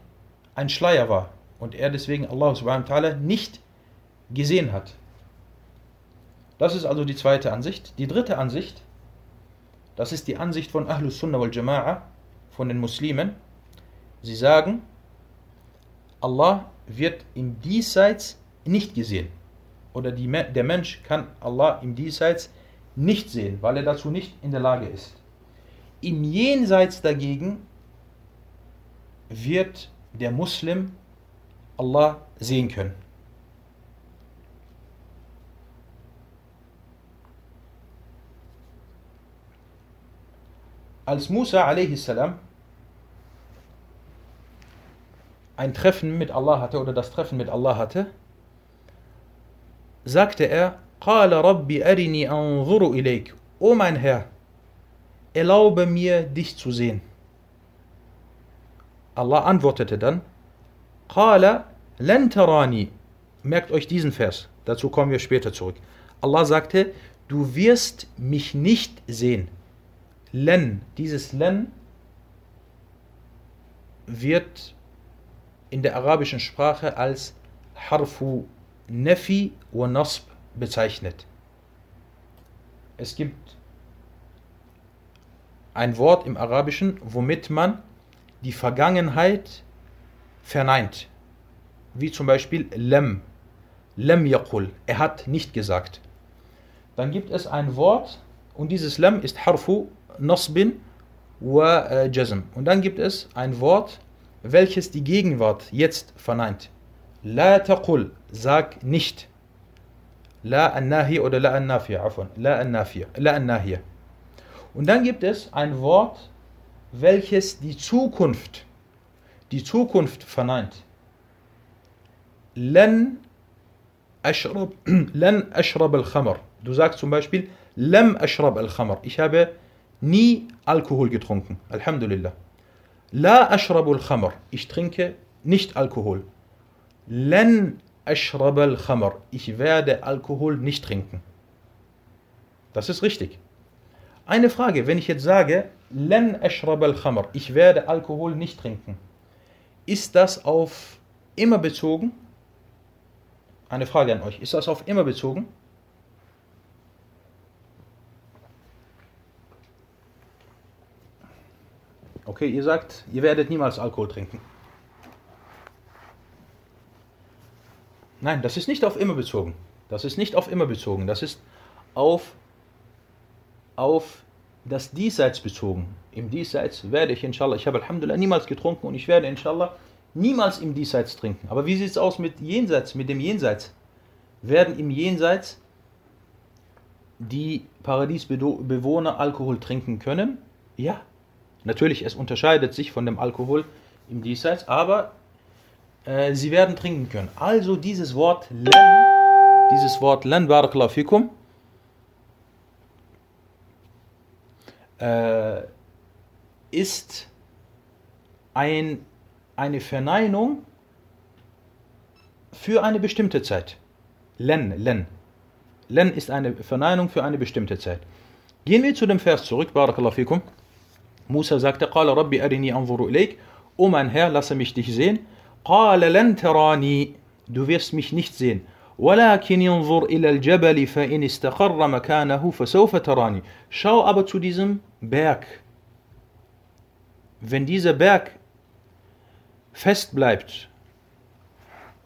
ein Schleier war und er deswegen Allah subhanahu wa nicht gesehen hat. Das ist also die zweite Ansicht. Die dritte Ansicht, das ist die Ansicht von Ahlus Sunnah wal Jama'a, von den Muslimen. Sie sagen, Allah wird im Diesseits nicht gesehen. Oder die, der Mensch kann Allah im Diesseits nicht sehen, weil er dazu nicht in der Lage ist. Im Jenseits dagegen wird der Muslim Allah sehen können. Als Musa a.s. ein Treffen mit Allah hatte oder das Treffen mit Allah hatte, sagte er, قال ربي أرني أنظر إليك. O mein Herr, erlaube mir, dich zu sehen. Allah antwortete dann, Qala lentarani. Merkt euch diesen Vers, dazu kommen wir später zurück. Allah sagte, du wirst mich nicht sehen. Len, dieses Len wird in der arabischen Sprache als Harfu Nefi wa Nasb bezeichnet. Es gibt ein Wort im Arabischen, womit man die Vergangenheit verneint. Wie zum Beispiel Lem. Lem yaqul. Er hat nicht gesagt. Dann gibt es ein Wort und dieses Lem ist Harfu Nasbin wa äh, Jazm. Und dann gibt es ein Wort, welches die Gegenwart jetzt verneint. La taqul. Sag nicht. La an-nahi oder la afwan. La an-nafiya. La an-nahiya. Und dann gibt es ein Wort, welches die Zukunft, die Zukunft verneint. Len ashrab, len ashrab al-khamr. Du sagst zum Beispiel, lam ashrab al-khamr. Ich habe nie Alkohol getrunken. Alhamdulillah. La ashrab al-khamr. Ich trinke nicht Alkohol. Len ashrab al-khamr. Ich werde Alkohol nicht trinken. Das ist richtig. Eine Frage, wenn ich jetzt sage, Len ashrab al-khamr, ich werde Alkohol nicht trinken, ist das auf immer bezogen? Eine Frage an euch, ist das auf immer bezogen? Okay, ihr sagt, ihr werdet niemals Alkohol trinken. Nein, das ist nicht auf immer bezogen. Das ist nicht auf immer bezogen. Das ist auf auf das Diesseits bezogen. Im Diesseits werde ich inshallah, ich habe Alhamdulillah niemals getrunken und ich werde inshallah niemals im Diesseits trinken. Aber wie sieht es aus mit Jenseits, mit dem Jenseits? Werden im Jenseits die Paradiesbewohner Alkohol trinken können? Ja. Natürlich, es unterscheidet sich von dem Alkohol im Diesseits, aber äh, sie werden trinken können. Also dieses Wort Len, dieses Wort Len Barakallahu fikum, äh, ist ein, eine Verneinung für eine bestimmte Zeit. Len, len. Len ist eine Verneinung für eine bestimmte Zeit. Gehen wir zu dem Vers zurück, Barakallahu fikum. Musa sagte, Qala Rabbi arini anzuru ilayk. O mein Herr, lasse mich dich sehen. Qala lan tarani. Du wirst mich nicht sehen. ولكن ينظر إلى الجبل فإن استقر مكانه فسوف تراني. Schau aber zu diesem Berg. Wenn dieser Berg fest bleibt,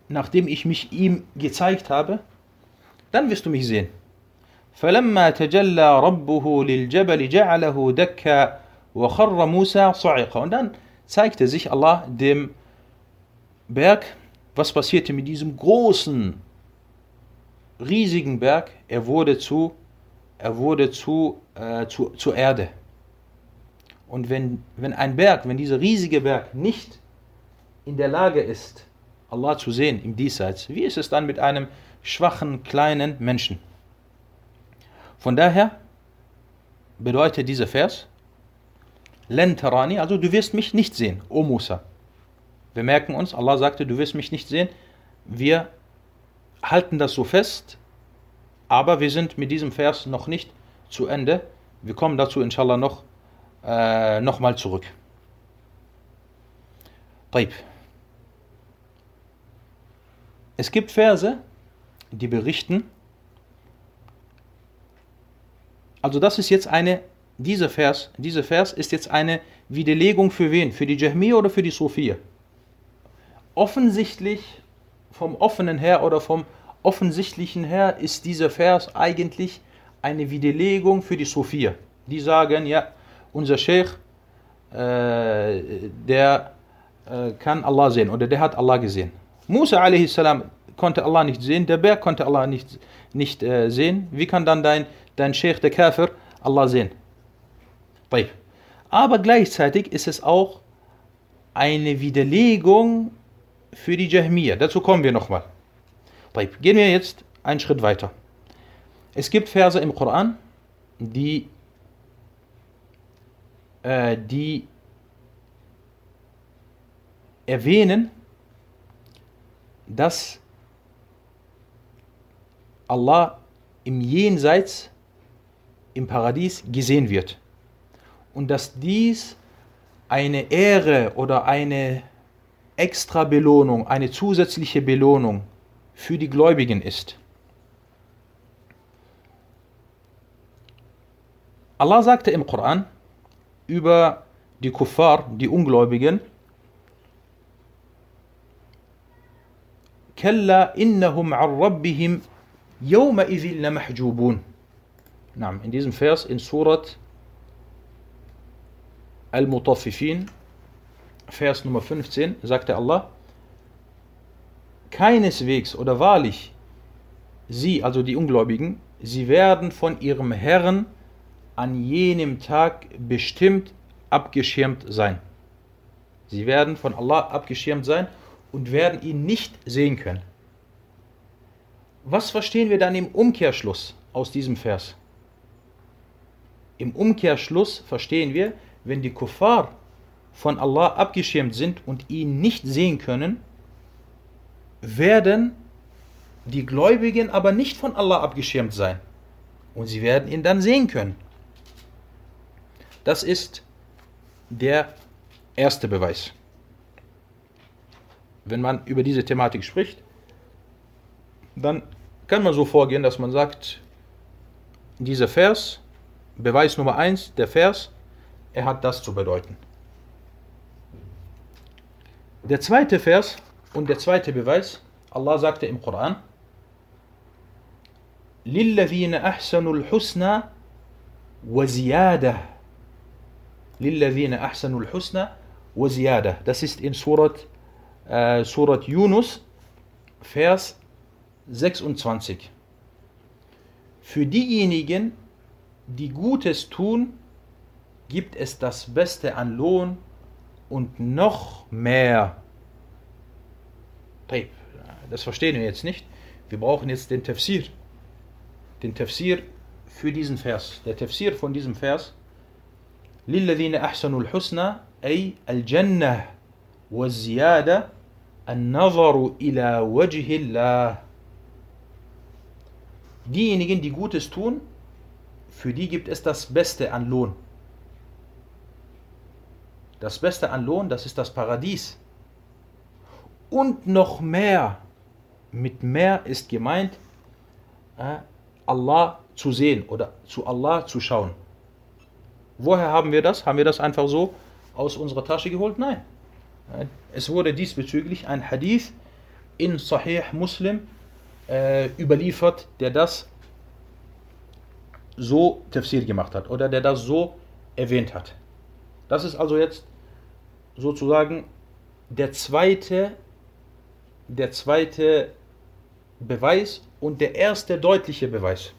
nachdem ich mich ihm gezeigt habe, dann wirst du mich sehen. فلما تجلى ربه للجبل جعله دكا وخر موسى صعقا. Und dann zeigte sich Allah dem Berg, was passierte mit diesem großen riesigen Berg, er wurde zu, er wurde zu, äh, zu, zur Erde. Und wenn, wenn ein Berg, wenn dieser riesige Berg nicht in der Lage ist, Allah zu sehen im Diesseits, wie ist es dann mit einem schwachen, kleinen Menschen? Von daher bedeutet dieser Vers, Lentarani, also du wirst mich nicht sehen, O Musa. Wir merken uns, Allah sagte, du wirst mich nicht sehen. Wir halten das so fest, aber wir sind mit diesem Vers noch nicht zu Ende. Wir kommen dazu inshallah noch, äh, noch mal zurück. Es gibt Verse, die berichten, also das ist jetzt eine, dieser Vers, dieser Vers ist jetzt eine Widerlegung für wen? Für die Jahmiya oder für die Sophia? Offensichtlich vom offenen her oder vom offensichtlichen her ist dieser Vers eigentlich eine Widerlegung für die Sophia. Die sagen, ja, unser Sheikh, äh, der äh, kann Allah sehen oder der hat Allah gesehen. Musa a.s. konnte Allah nicht sehen, der Berg konnte Allah nicht, nicht äh, sehen. Wie kann dann dein, dein Sheikh, der Kafir, Allah sehen? Aber gleichzeitig ist es auch eine Widerlegung für die Jahmiya. Dazu kommen wir nochmal. Gehen wir jetzt einen Schritt weiter. Es gibt Verse im Koran, die, äh, die erwähnen, dass Allah im Jenseits, im Paradies gesehen wird. Und dass dies eine Ehre oder eine extra Belohnung, eine zusätzliche Belohnung für die Gläubigen ist. Allah sagte im Koran über die Kuffar, die Ungläubigen, Kalla innahum an rabbihim yawma idhin lamahjubun. In diesem Vers in Surat Al-Mutaffifin, Vers Nummer 15, sagte Allah, keineswegs oder wahrlich, sie, also die Ungläubigen, sie werden von ihrem Herrn an jenem Tag bestimmt abgeschirmt sein. Sie werden von Allah abgeschirmt sein und werden ihn nicht sehen können. Was verstehen wir dann im Umkehrschluss aus diesem Vers? Im Umkehrschluss verstehen wir, wenn die Kuffar von Allah abgeschirmt sind und ihn nicht sehen können, werden die Gläubigen aber nicht von Allah abgeschirmt sein. Und sie werden ihn dann sehen können. Das ist der erste Beweis. Wenn man über diese Thematik spricht, dann kann man so vorgehen, dass man sagt, dieser Vers, Beweis Nummer 1, der Vers, er hat das zu bedeuten. Der zweite Vers und der zweite Beweis, Allah sagte im Koran, لِلَّذِينَ أَحْسَنُوا الْحُسْنَى وَزِيَادَةً Lillazina ahsanul husna wa. Das ist in Surat, äh, Surat Yunus, Vers 26. Für diejenigen, die Gutes tun, gibt es das Beste an Lohn und noch mehr. Das verstehen wir jetzt nicht. Wir brauchen jetzt den Tafsir. Den Tafsir für diesen Vers. Der Tafsir von diesem Vers للذين أحسنوا الحسنى أي الجنة والزيادة النظر إلى وجه الله Diejenigen, die Gutes tun, für die gibt es das Beste an Lohn. Das Beste an Lohn, das ist das Paradies. Und noch mehr. Mit mehr ist gemeint, äh, Allah zu sehen oder zu Allah zu schauen. Woher haben wir das? Haben wir das einfach so aus unserer Tasche geholt? Nein. Es wurde diesbezüglich ein Hadith in Sahih Muslim äh, überliefert, der das so Tafsir gemacht hat oder der das so erwähnt hat. Das ist also jetzt sozusagen der zweite, der zweite Beweis und der erste deutliche Beweis.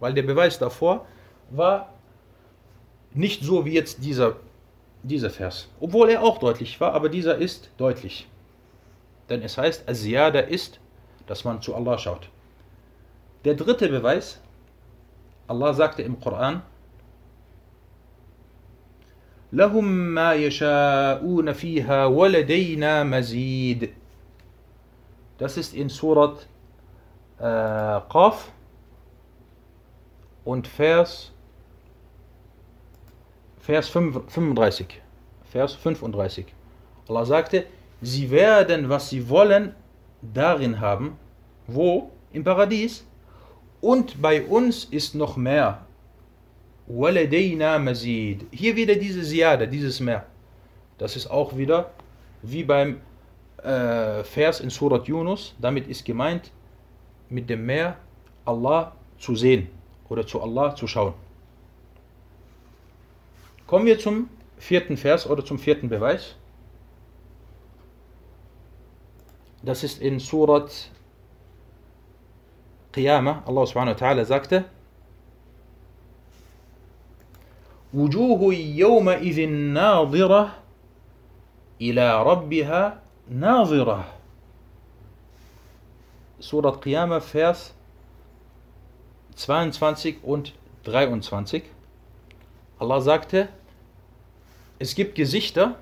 Weil der Beweis davor war nicht so wie jetzt dieser, dieser Vers. Obwohl er auch deutlich war, aber dieser ist deutlich. Denn es heißt, Asiyada ist, dass man zu Allah schaut. Der dritte Beweis, Allah sagte im Koran, لهم ما يشاءون فيها ولدينا مزيد. Das ist in Surat äh, Qaf und Vers, Vers 35. Vers 35. Allah sagte, sie werden, was sie wollen, darin haben. Wo? Im Paradies. Und bei uns ist noch mehr. Hier wieder diese Siada, dieses Meer. Das ist auch wieder wie beim äh, Vers in Surat Yunus. Damit ist gemeint, mit dem Meer Allah zu sehen oder zu Allah zu schauen. Kommen wir zum vierten Vers oder zum vierten Beweis. Das ist in Surat Qiyamah. Allah subhanahu wa ta'ala sagte, وجوه يومئذ ناظرة إلى ربها ناظرة Surat Qiyamah, Vers 22 und 23. Allah sagte, es gibt Gesichter,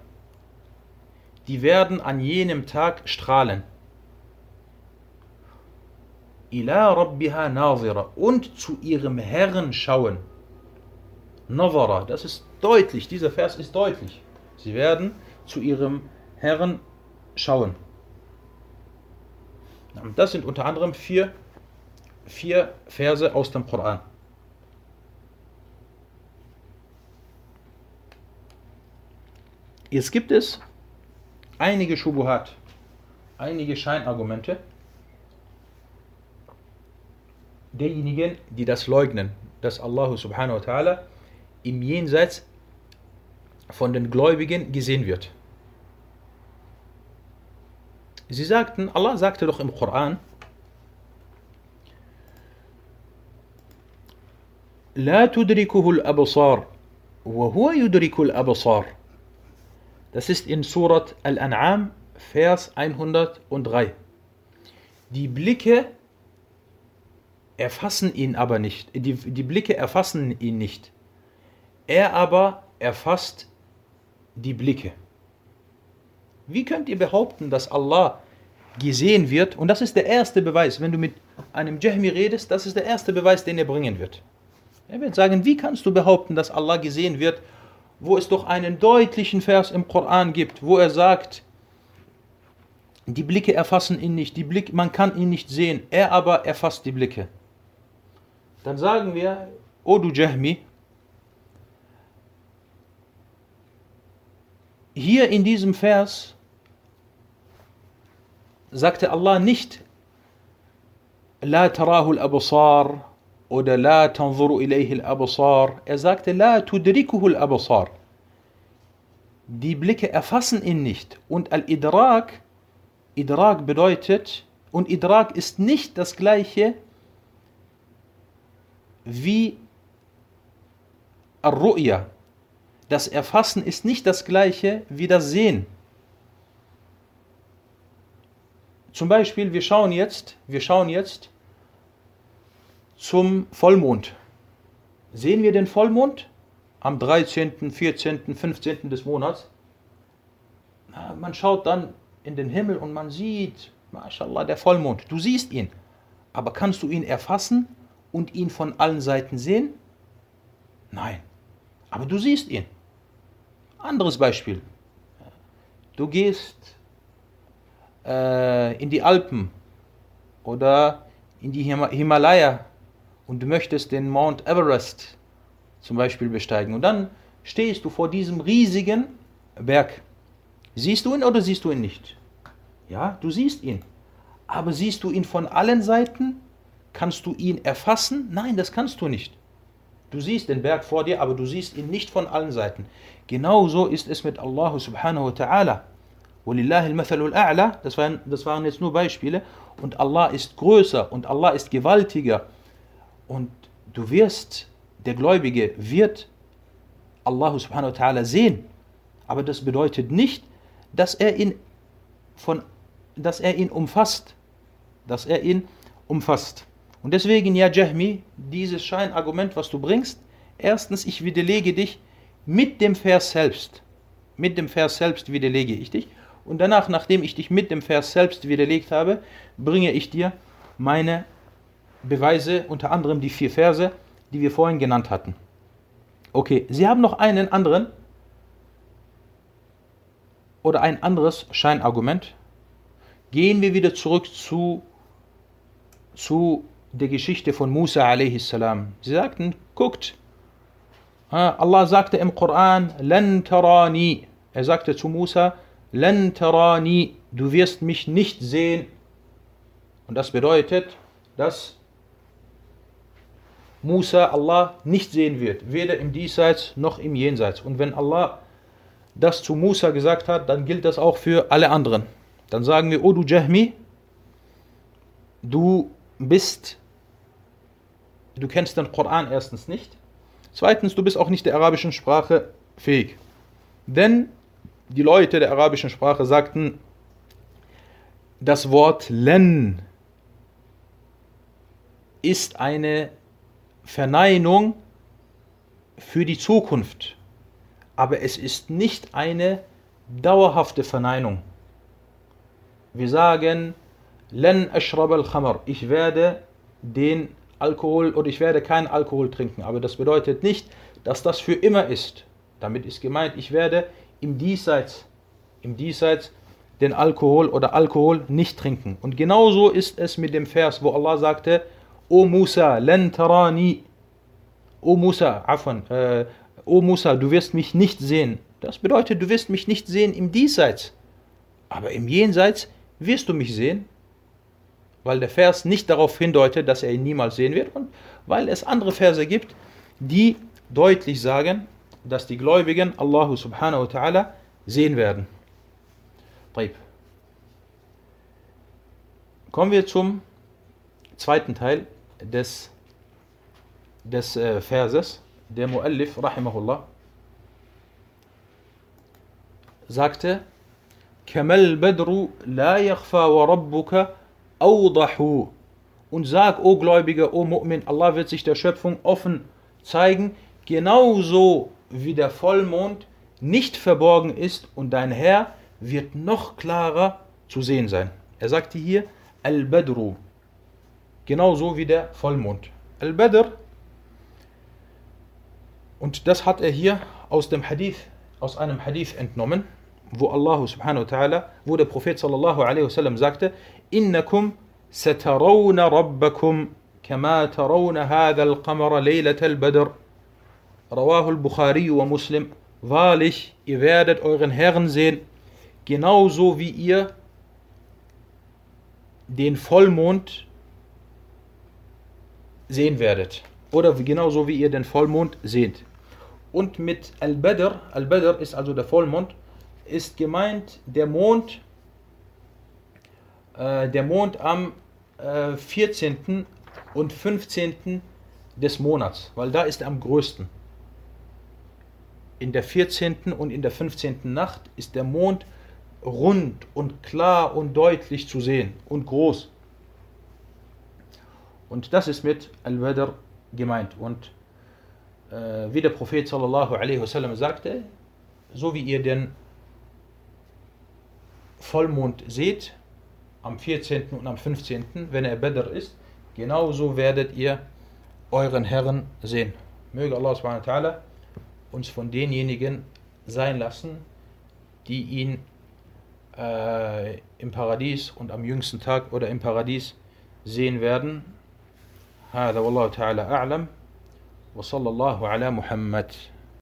die werden an jenem Tag strahlen. Ila Rabbiha nazira und zu ihrem Herrn schauen. Novara, das ist deutlich, dieser Vers ist deutlich. Sie werden zu ihrem Herrn schauen. Das sind unter anderem vier, vier Verse aus dem Koran. Jetzt gibt es einige Schubuhat, einige Scheinargumente derjenigen, die das leugnen, dass Allah subhanahu wa ta'ala im Jenseits von den Gläubigen gesehen wird. Sie sagten, Allah sagte doch im Koran, لا تدركه الأبصار وهو يدرك الأبصار das ist in Surat Al-An'am, Vers 103. Die Blicke erfassen ihn aber nicht. Die, die Blicke erfassen ihn nicht. Er aber erfasst die Blicke. Wie könnt ihr behaupten, dass Allah gesehen wird? Und das ist der erste Beweis. Wenn du mit einem Jahmi redest, das ist der erste Beweis, den er bringen wird. Er wird sagen, wie kannst du behaupten, dass Allah gesehen wird, wo es doch einen deutlichen Vers im Koran gibt, wo er sagt, die Blicke erfassen ihn nicht, die Blick, man kann ihn nicht sehen, er aber erfasst die Blicke. Dann sagen wir, O du Jahmi, hier in diesem Vers sagte Allah nicht, La tarahul absar oder La tanzuru ilayhi al-absar. Er sagte La tudrikuhu al-absar. Die Blicke erfassen ihn nicht. Und al-Idrak, Idrak bedeutet, und Idrak ist nicht das gleiche wie Ar-Ru'ya. Das Erfassen ist nicht das gleiche wie das Sehen. Zum Beispiel, wir schauen jetzt, wir schauen jetzt zum Vollmond. Sehen wir den Vollmond am 13., 14., 15. des Monats? Na, man schaut dann in den Himmel und man sieht, mashallah, der Vollmond. Du siehst ihn. Aber kannst du ihn erfassen und ihn von allen Seiten sehen? Nein. Aber du siehst ihn. Anderes Beispiel. Du gehst äh, in die Alpen oder in die Himalaya und du möchtest den Mount Everest zum Beispiel besteigen und dann stehst du vor diesem riesigen Berg. Siehst du ihn oder siehst du ihn nicht? Ja, du siehst ihn. Aber siehst du ihn von allen Seiten? Kannst du ihn erfassen? Nein, das kannst du nicht. Du siehst den Berg vor dir, aber du siehst ihn nicht von allen Seiten. Genauso ist es mit Allah subhanahu wa ta'ala. Das waren, das waren jetzt nur Beispiele. Und Allah ist größer und Allah ist gewaltiger und du wirst, der Gläubige wird Allah subhanahu wa ta'ala sehen. Aber das bedeutet nicht, dass er ihn von, dass er ihn umfasst. Dass er ihn umfasst. Und deswegen, ja, Jahmi, dieses Scheinargument, was du bringst, erstens, ich widerlege dich mit dem Vers selbst. Mit dem Vers selbst widerlege ich dich. Und danach, nachdem ich dich mit dem Vers selbst widerlegt habe, bringe ich dir meine Beweise, unter anderem die vier Verse, die wir vorhin genannt hatten. Okay, Sie haben noch einen anderen oder ein anderes Scheinargument. Gehen wir wieder zurück zu, zu der Geschichte von Musa a.s. Sie sagten, guckt, Allah sagte im Koran, Lan tarani. Er sagte zu Musa, Lan tarani, du wirst mich nicht sehen. Und das bedeutet, dass Musa Allah nicht sehen wird, weder im Diesseits noch im Jenseits. Und wenn Allah das zu Musa gesagt hat, dann gilt das auch für alle anderen. Dann sagen wir, O du Jahmi, du bist, du kennst den Koran erstens nicht. Zweitens, du bist auch nicht der arabischen Sprache fähig. Denn die Leute der arabischen Sprache sagten, das Wort len ist eine Verneinung für die Zukunft, aber es ist nicht eine dauerhafte Verneinung. Wir sagen, Len ashrab al khamar, ich werde den Alkohol oder ich werde keinen Alkohol trinken, aber das bedeutet nicht, dass das für immer ist. Damit ist gemeint, ich werde im Diesseits, im Diesseits den Alkohol oder Alkohol nicht trinken. Und genauso ist es mit dem Vers, wo Allah sagte, O Musa, len tarani. O Musa, afan, äh, O Musa, du wirst mich nicht sehen. Das bedeutet, du wirst mich nicht sehen im Diesseits, aber im Jenseits wirst du mich sehen, weil der Vers nicht darauf hindeutet, dass er ihn niemals sehen wird und weil es andere Verse gibt, die deutlich sagen, dass die Gläubigen Allah subhanahu wa ta'ala sehen werden. Kommen wir zum zweiten Teil des, des äh, Verses. Der Muallif, rahimahullah, sagte, Kamal Badru la yakhfa wa rabbuka awdahu. Und sag, o Gläubige, o Mu'min, Allah wird sich der Schöpfung offen zeigen, genauso wie der Vollmond nicht verborgen ist und dein Herr wird noch klarer zu sehen sein. Er sagte hier Al-Badru, genauso wie der Vollmond. Al-Badr, und das hat er hier aus dem Hadith, aus einem Hadith entnommen, wo Allah subhanahu wa ta'ala, wo der Prophet sallallahu alaihi wasallam sagte, Innakum satarawna rabbakum hadha al-qamara laylat al-badr. Rawahu al-Bukhari wa Muslim. Wahrlich, ihr werdet euren Herrn sehen, genauso wie ihr den Vollmond sehen werdet. Oder genauso wie ihr den Vollmond seht. Und mit Al-Badr, Al-Badr ist also der Vollmond, ist gemeint der Mond, äh, der Mond am äh, 14. und 15. des Monats, weil da ist er am größten. In der 14. und in der 15. Nacht ist der Mond rund und klar und deutlich zu sehen und groß. Und das ist mit Al-Badr gemeint. Und äh, wie der Prophet sallallahu alaihi wasallam sagte, so wie ihr den Vollmond seht, am 14. und am 15., wenn er Badr ist, genauso werdet ihr euren Herrn sehen. Möge Allah subhanahu uns von denjenigen sein lassen, die ihn äh, im Paradies und am jüngsten Tag oder im Paradies sehen werden. هذا والله تعالى أعلم وصلى الله على محمد.